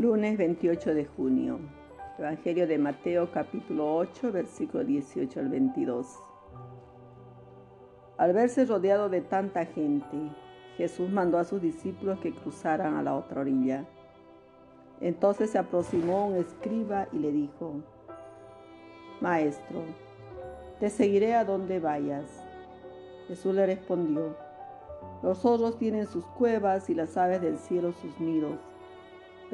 Lunes 28 de junio. Evangelio de Mateo capítulo 8, versículo 18 al 22. Al verse rodeado de tanta gente, Jesús mandó a sus discípulos que cruzaran a la otra orilla. Entonces se aproximó un escriba y le dijo, Maestro, te seguiré a donde vayas. Jesús le respondió, los zorros tienen sus cuevas y las aves del cielo sus nidos,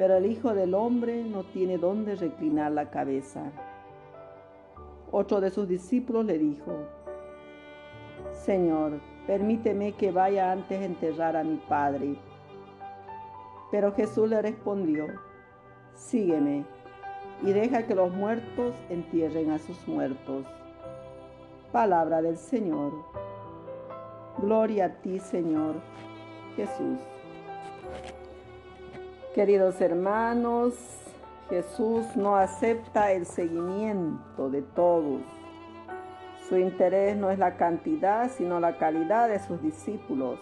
pero el Hijo del Hombre no tiene dónde reclinar la cabeza. Otro de sus discípulos le dijo, Señor, permíteme que vaya antes a enterrar a mi Padre. Pero Jesús le respondió, Sígueme y deja que los muertos entierren a sus muertos. Palabra del Señor. Gloria a ti, Señor Jesús. Queridos hermanos, Jesús no acepta el seguimiento de todos. Su interés no es la cantidad, sino la calidad de sus discípulos.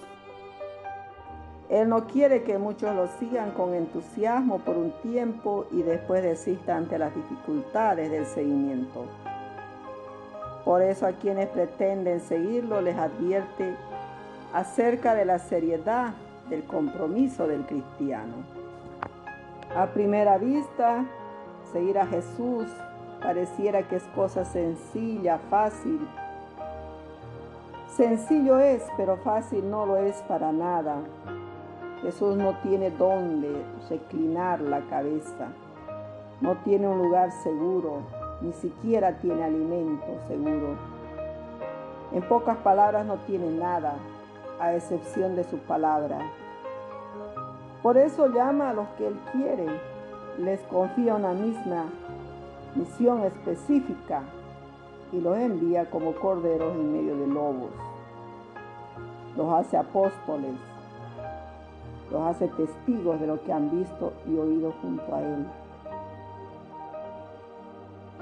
Él no quiere que muchos lo sigan con entusiasmo por un tiempo y después desistan ante las dificultades del seguimiento. Por eso a quienes pretenden seguirlo les advierte acerca de la seriedad del compromiso del cristiano. A primera vista, seguir a Jesús pareciera que es cosa sencilla, fácil. Sencillo es, pero fácil no lo es para nada. Jesús no tiene dónde reclinar la cabeza, no tiene un lugar seguro, ni siquiera tiene alimento seguro. En pocas palabras no tiene nada, a excepción de su palabra. Por eso llama a los que Él quiere, les confía una misma misión específica y los envía como corderos en medio de lobos. Los hace apóstoles, los hace testigos de lo que han visto y oído junto a Él.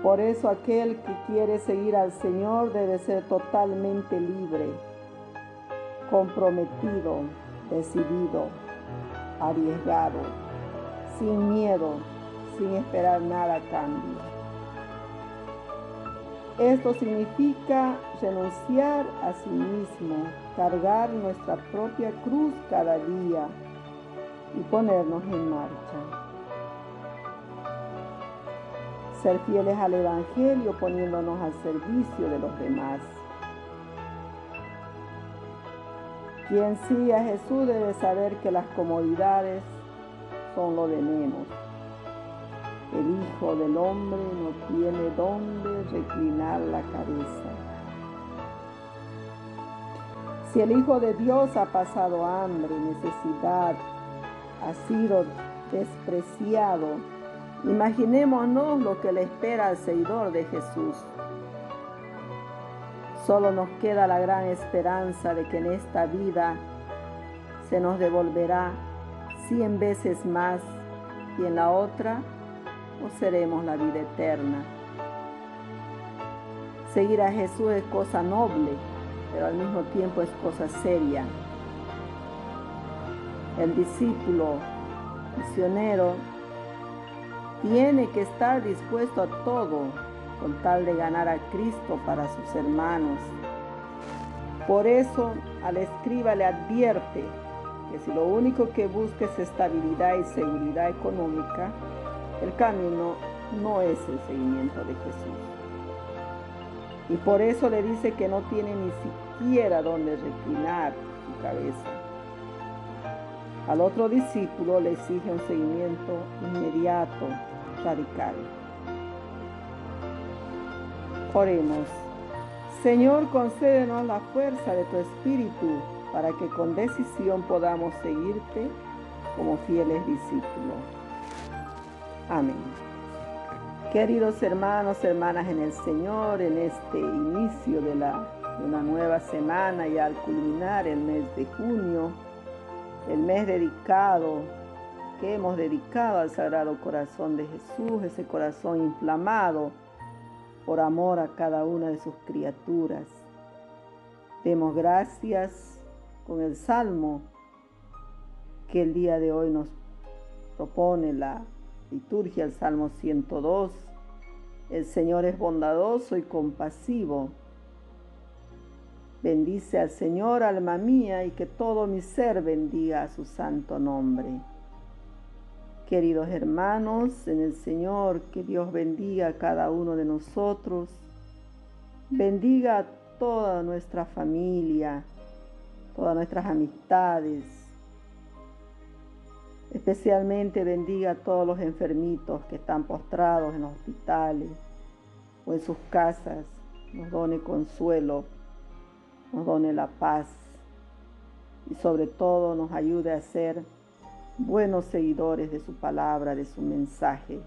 Por eso aquel que quiere seguir al Señor debe ser totalmente libre, comprometido, decidido, arriesgado, sin miedo, sin esperar nada a cambio. Esto significa renunciar a sí mismo, cargar nuestra propia cruz cada día y ponernos en marcha. ser fieles al Evangelio poniéndonos al servicio de los demás. Quien sigue a Jesús debe saber que las comodidades son lo de menos. El Hijo del Hombre no tiene dónde reclinar la cabeza. Si el Hijo de Dios ha pasado hambre, necesidad, ha sido despreciado, Imaginémonos lo que le espera al seguidor de Jesús. Solo nos queda la gran esperanza de que en esta vida se nos devolverá cien veces más y en la otra seremos la vida eterna. Seguir a Jesús es cosa noble, pero al mismo tiempo es cosa seria. El discípulo misionero tiene que estar dispuesto a todo con tal de ganar a Cristo para sus hermanos. Por eso al escriba le advierte que si lo único que busca es estabilidad y seguridad económica, el camino no es el seguimiento de Jesús. Y por eso le dice que no tiene ni siquiera donde reclinar su cabeza. Al otro discípulo le exige un seguimiento inmediato, radical. Oremos. Señor, concédenos la fuerza de tu Espíritu para que con decisión podamos seguirte como fieles discípulos. Amén. Queridos hermanos, hermanas en el Señor, en este inicio de, la, de una nueva semana y al culminar el mes de junio, el mes dedicado que hemos dedicado al Sagrado Corazón de Jesús, ese corazón inflamado por amor a cada una de sus criaturas. Demos gracias con el Salmo que el día de hoy nos propone la liturgia el Salmo 102. El Señor es bondadoso y compasivo. Bendice al Señor, alma mía, y que todo mi ser bendiga a su santo nombre. Queridos hermanos, en el Señor, que Dios bendiga a cada uno de nosotros, bendiga a toda nuestra familia, todas nuestras amistades, especialmente bendiga a todos los enfermitos que están postrados en los hospitales o en sus casas, nos done consuelo, nos done la paz y sobre todo nos ayude a ser buenos seguidores de su palabra, de su mensaje.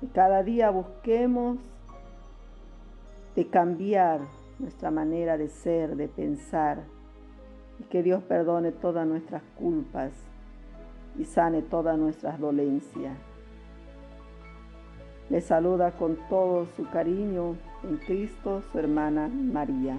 Y cada día busquemos de cambiar nuestra manera de ser, de pensar, y que Dios perdone todas nuestras culpas y sane todas nuestras dolencias. Le saluda con todo su cariño en Cristo su hermana María.